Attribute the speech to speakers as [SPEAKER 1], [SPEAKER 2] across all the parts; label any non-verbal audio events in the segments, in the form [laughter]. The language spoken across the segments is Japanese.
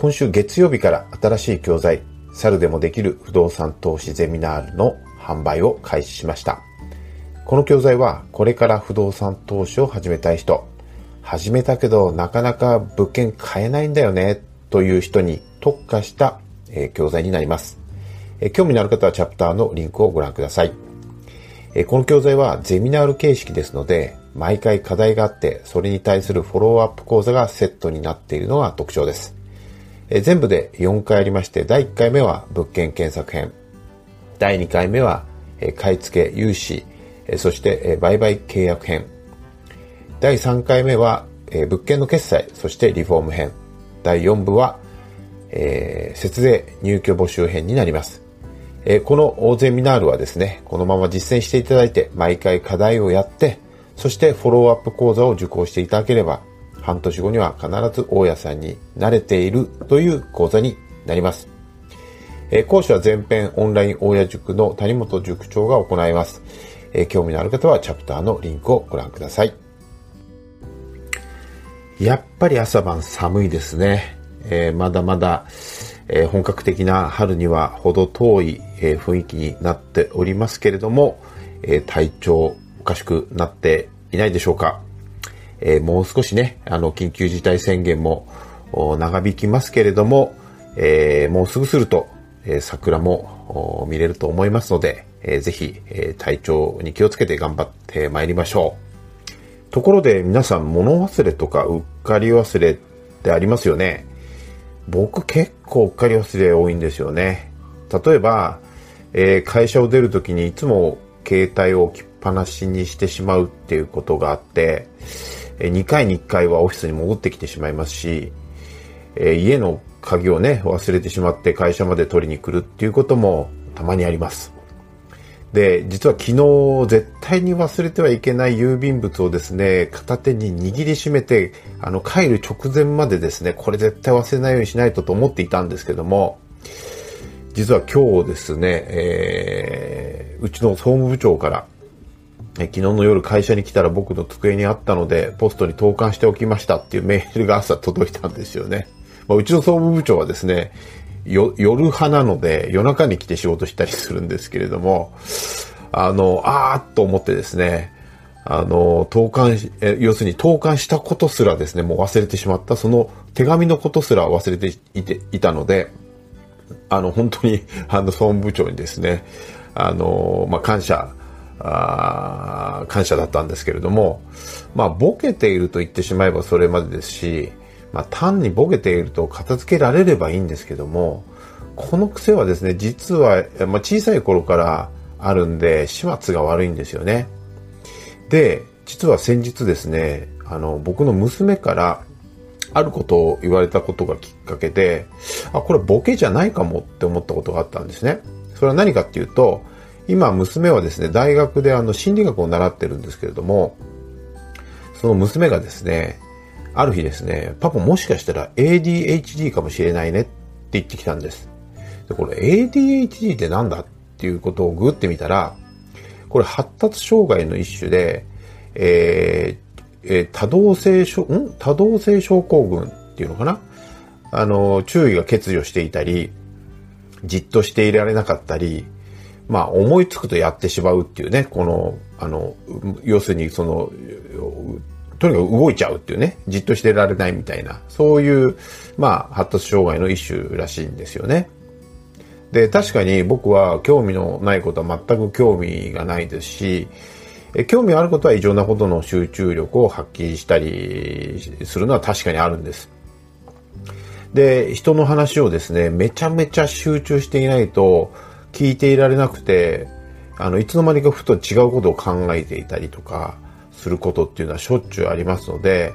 [SPEAKER 1] 今週月曜日から新しい教材、猿でもできる不動産投資ゼミナールの販売を開始しました。この教材はこれから不動産投資を始めたい人、始めたけどなかなか物件買えないんだよねという人に特化した、教材になります、興味のある方はチャプターのリンクをご覧ください。この教材はゼミナール形式ですので、毎回課題があって、それに対するフォローアップ講座がセットになっているのが特徴です。え全部で4回ありまして、第1回目は物件検索編。第2回目は、え買い付け、融資、えそして、え売買契約編。第3回目は、え物件の決済、そしてリフォーム編。第4部は、えー、節税入居募集編になります。えー、この大ゼミナールはですね、このまま実践していただいて、毎回課題をやって、そしてフォローアップ講座を受講していただければ、半年後には必ず大家さんに慣れているという講座になります。えー、講師は全編オンライン大家塾の谷本塾長が行います。えー、興味のある方はチャプターのリンクをご覧ください。やっぱり朝晩寒いですね。えー、まだまだ、え本格的な春には程遠い、え雰囲気になっておりますけれども、え体調おかしくなっていないでしょうか。えー、もう少しね、あの、緊急事態宣言も長引きますけれども、えー、もうすぐすると、え、桜も見れると思いますので、えー、ぜひ、え、体調に気をつけて頑張ってまいりましょう。ところで皆さん物忘れとかうっかり忘れってありますよね。僕結構うっかり忘れ多いんですよね。例えば、えー、会社を出るときにいつも携帯を置きっぱなしにしてしまうっていうことがあって、2回に1回はオフィスに戻ってきてしまいますし、え家の鍵をね、忘れてしまって会社まで取りに来るっていうこともたまにあります。で、実は昨日絶対に忘れてはいけない郵便物をですね、片手に握りしめて、あの、帰る直前までですね、これ絶対忘れないようにしないとと思っていたんですけども、実は今日ですね、えー、うちの総務部長から、え昨日の夜会社に来たら僕の机にあったので、ポストに投函しておきましたっていうメールが朝届いたんですよね。まあ、うちの総務部長はですね、夜派なので夜中に来て仕事したりするんですけれども、あの、あーっと思ってですね、あの、投函え、要するに投函したことすらですね、もう忘れてしまった、その手紙のことすら忘れていていたので、あの、本当に、あの、総務部長にですね、あの、まあ、感謝あ感謝だったんですけれども、まあ、ボケていると言ってしまえばそれまでですし、まあ、単にボケていると片付けられればいいんですけども、この癖はですね、実は、まあ、小さい頃からあるんで、始末が悪いんですよね。で、実は先日ですね、あの、僕の娘から、あることを言われたことがきっかけで、あ、これボケじゃないかもって思ったことがあったんですね。それは何かっていうと、今、娘はですね、大学であの心理学を習ってるんですけれども、その娘がですね、ある日ですね、パパもしかしたら ADHD かもしれないねって言ってきたんです。で、これ ADHD ってなんだっていうことをグってみたら、これ発達障害の一種で、えー、えー、多動性症、ん？多動性症候群っていうのかな？あの、注意が欠如していたり、じっとしていられなかったり、まあ思いつくとやってしまうっていうね、この、あの、要するにその、とにかく動いちゃうっていうね、じっとしてられないみたいな、そういう、まあ発達障害の一種らしいんですよね。で、確かに僕は興味のないことは全く興味がないですし、興味あることは異常なほどの集中力を発揮したりするのは確かにあるんです。で、人の話をですね、めちゃめちゃ集中していないと、聞いていられなくて、あの、いつの間にかふと違うことを考えていたりとか、することっていうのはしょっちゅうありますので、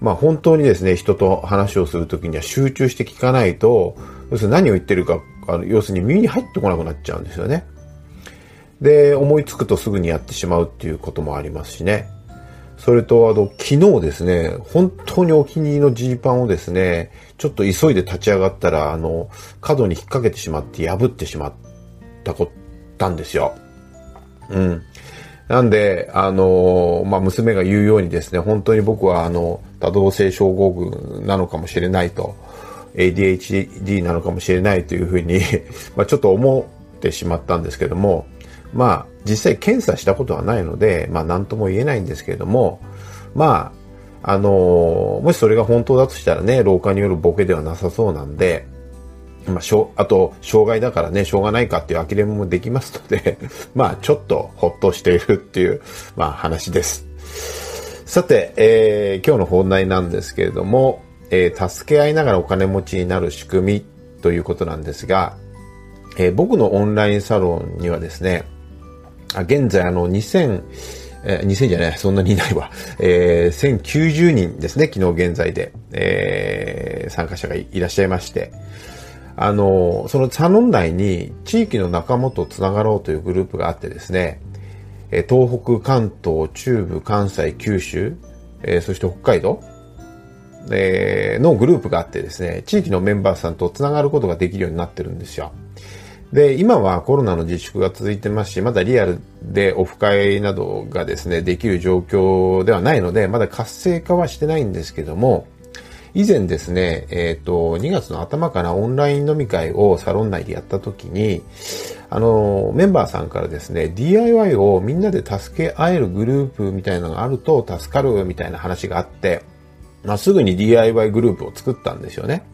[SPEAKER 1] まあ本当にですね、人と話をするときには集中して聞かないと、要するに何を言ってるか、あの要するに耳に入ってこなくなっちゃうんですよね。で、思いつくとすぐにやってしまうっていうこともありますしね。それと、あの、昨日ですね、本当にお気に入りのジーパンをですね、ちょっと急いで立ち上がったら、あの、角に引っ掛けてしまって破ってしまったこったんですよ。うん。なんで、あの、まあ、娘が言うようにですね、本当に僕は、あの、多動性症候群なのかもしれないと、ADHD なのかもしれないというふうに [laughs] ま、ちょっと思ってしまったんですけども、まあ、実際検査したことはないので、まあ、なんとも言えないんですけれども、まあ、あのもしそれが本当だとしたらね、老化によるボケではなさそうなんで、まあ、しょあと、障害だからね、しょうがないかっていう諦めもできますので [laughs] まあ、ちょっとほっとしているっていう、まあ、話です。さて、えー、今日の本題なんですけれども、えー、助け合いながらお金持ちになる仕組みということなんですが、えー、僕のオンラインサロンにはですね、あ現在あの2000、えー、2000じゃない、そんなにいないわ。えー、1090人ですね、昨日現在で、えー、参加者がいらっしゃいまして、あの、そのサロン内に地域の仲間とつながろうというグループがあってですね、東北、関東、中部、関西、九州、えー、そして北海道、えー、のグループがあってですね、地域のメンバーさんとつながることができるようになってるんですよ。で、今はコロナの自粛が続いてますし、まだリアルでオフ会などがですね、できる状況ではないので、まだ活性化はしてないんですけども、以前ですね、えっ、ー、と、2月の頭からオンライン飲み会をサロン内でやった時に、あの、メンバーさんからですね、DIY をみんなで助け合えるグループみたいなのがあると助かるみたいな話があって、まあ、すぐに DIY グループを作ったんですよね。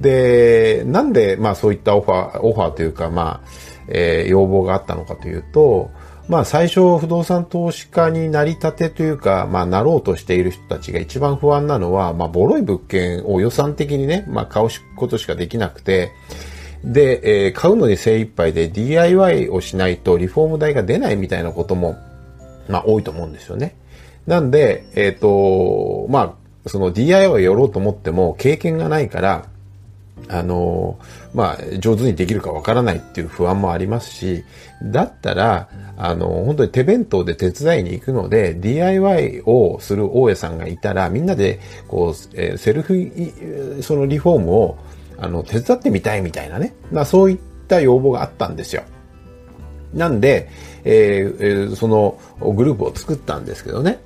[SPEAKER 1] で、なんで、まあそういったオファー、オファーというか、まあ、えー、要望があったのかというと、まあ最初不動産投資家になりたてというか、まあなろうとしている人たちが一番不安なのは、まあボロい物件を予算的にね、まあ買うことしかできなくて、で、えー、買うのに精一杯で DIY をしないとリフォーム代が出ないみたいなことも、まあ多いと思うんですよね。なんで、えっ、ー、と、まあ、その DIY をやろうと思っても経験がないから、あの、まあ、上手にできるかわからないっていう不安もありますし、だったら、あの、本当に手弁当で手伝いに行くので、DIY をする大家さんがいたら、みんなで、こう、えセルフ、そのリフォームを、あの、手伝ってみたいみたいなね。まあ、そういった要望があったんですよ。なんで、えー、そのグループを作ったんですけどね。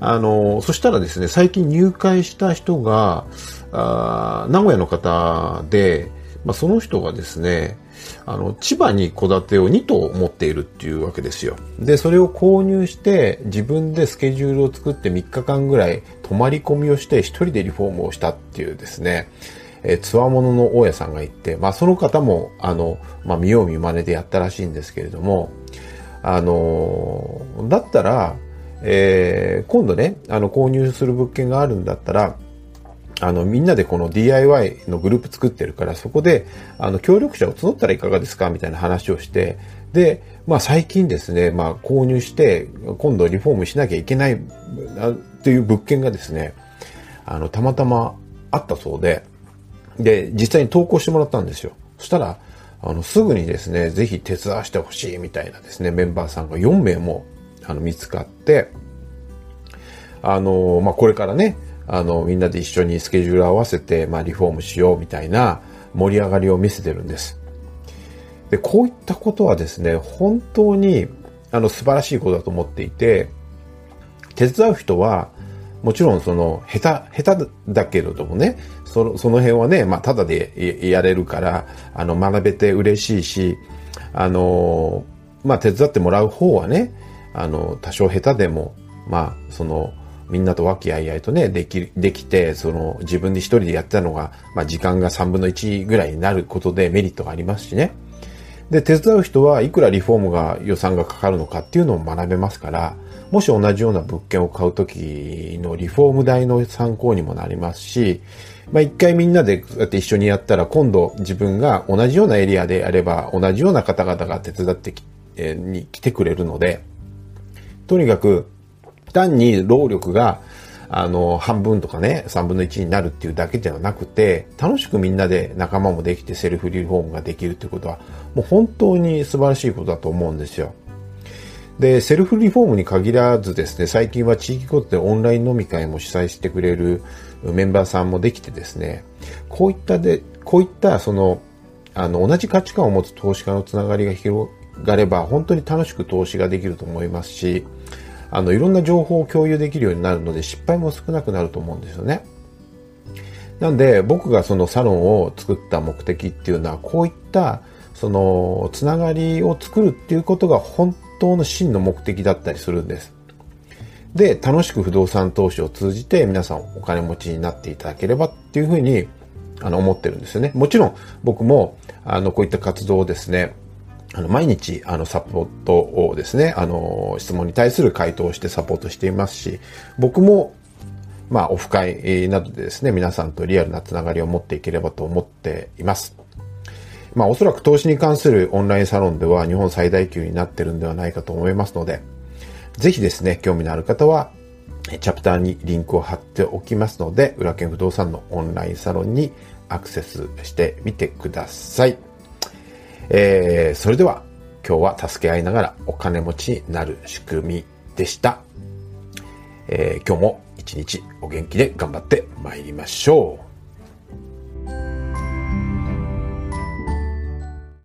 [SPEAKER 1] あの、そしたらですね、最近入会した人が、あ名古屋の方で、まあ、その人がですね、あの、千葉に戸建てを2棟持っているっていうわけですよ。で、それを購入して、自分でスケジュールを作って3日間ぐらい泊まり込みをして、1人でリフォームをしたっていうですね、えつわものの大家さんがいて、まあ、その方も、あの、まあ、見よう見まねでやったらしいんですけれども、あの、だったら、えー、今度ね、あの、購入する物件があるんだったら、あの、みんなでこの DIY のグループ作ってるから、そこで、あの、協力者を募ったらいかがですかみたいな話をして、で、まあ最近ですね、まあ購入して、今度リフォームしなきゃいけない、という物件がですね、あの、たまたまあったそうで、で、実際に投稿してもらったんですよ。そしたら、あの、すぐにですね、ぜひ手伝わしてほしいみたいなですね、メンバーさんが4名も、あの、見つかって、あの、まあ、これからね、あの、みんなで一緒にスケジュール合わせて、まあ、リフォームしようみたいな盛り上がりを見せてるんです。で、こういったことはですね、本当に、あの、素晴らしいことだと思っていて、手伝う人は、もちろんその、下手、下手だけれどもね、その、その辺はね、まあ、ただでやれるから、あの、学べて嬉しいし、あの、まあ、手伝ってもらう方はね、あの、多少下手でも、まあ、その、みんなと和気あいあいとね、でき、できて、その、自分で一人でやってたのが、まあ、時間が3分の1ぐらいになることでメリットがありますしね。で、手伝う人はいくらリフォームが予算がかかるのかっていうのを学べますから、もし同じような物件を買うときのリフォーム代の参考にもなりますし、まあ一回みんなでこうやって一緒にやったら今度自分が同じようなエリアでやれば同じような方々が手伝ってき、えー、に来てくれるので、とにかく単に労力が、あの、半分とかね、3分の1になるっていうだけではなくて、楽しくみんなで仲間もできてセルフリフォームができるっていうことは、もう本当に素晴らしいことだと思うんですよ。で、セルフリフォームに限らずですね、最近は地域ごとでオンライン飲み会も主催してくれるメンバーさんもできてですね、こういったで、こういったその、あの、同じ価値観を持つ投資家のつながりが広がれば、本当に楽しく投資ができると思いますし、あの、いろんな情報を共有できるようになるので失敗も少なくなると思うんですよね。なんで、僕がそのサロンを作った目的っていうのは、こういった、その、つながりを作るっていうことが本当の真の目的だったりするんです。で、楽しく不動産投資を通じて皆さんお金持ちになっていただければっていうふうに、あの、思ってるんですよね。もちろん僕も、あの、こういった活動をですね、あの、毎日、あの、サポートをですね、あの、質問に対する回答をしてサポートしていますし、僕も、まあ、オフ会などでですね、皆さんとリアルなつながりを持っていければと思っています。まあ、おそらく投資に関するオンラインサロンでは日本最大級になってるんではないかと思いますので、ぜひですね、興味のある方は、チャプターにリンクを貼っておきますので、裏剣不動産のオンラインサロンにアクセスしてみてください。えー、それでは今日は助け合いながらお金持ちになる仕組みでした。えー、今日も一日お元気で頑張って参りましょう。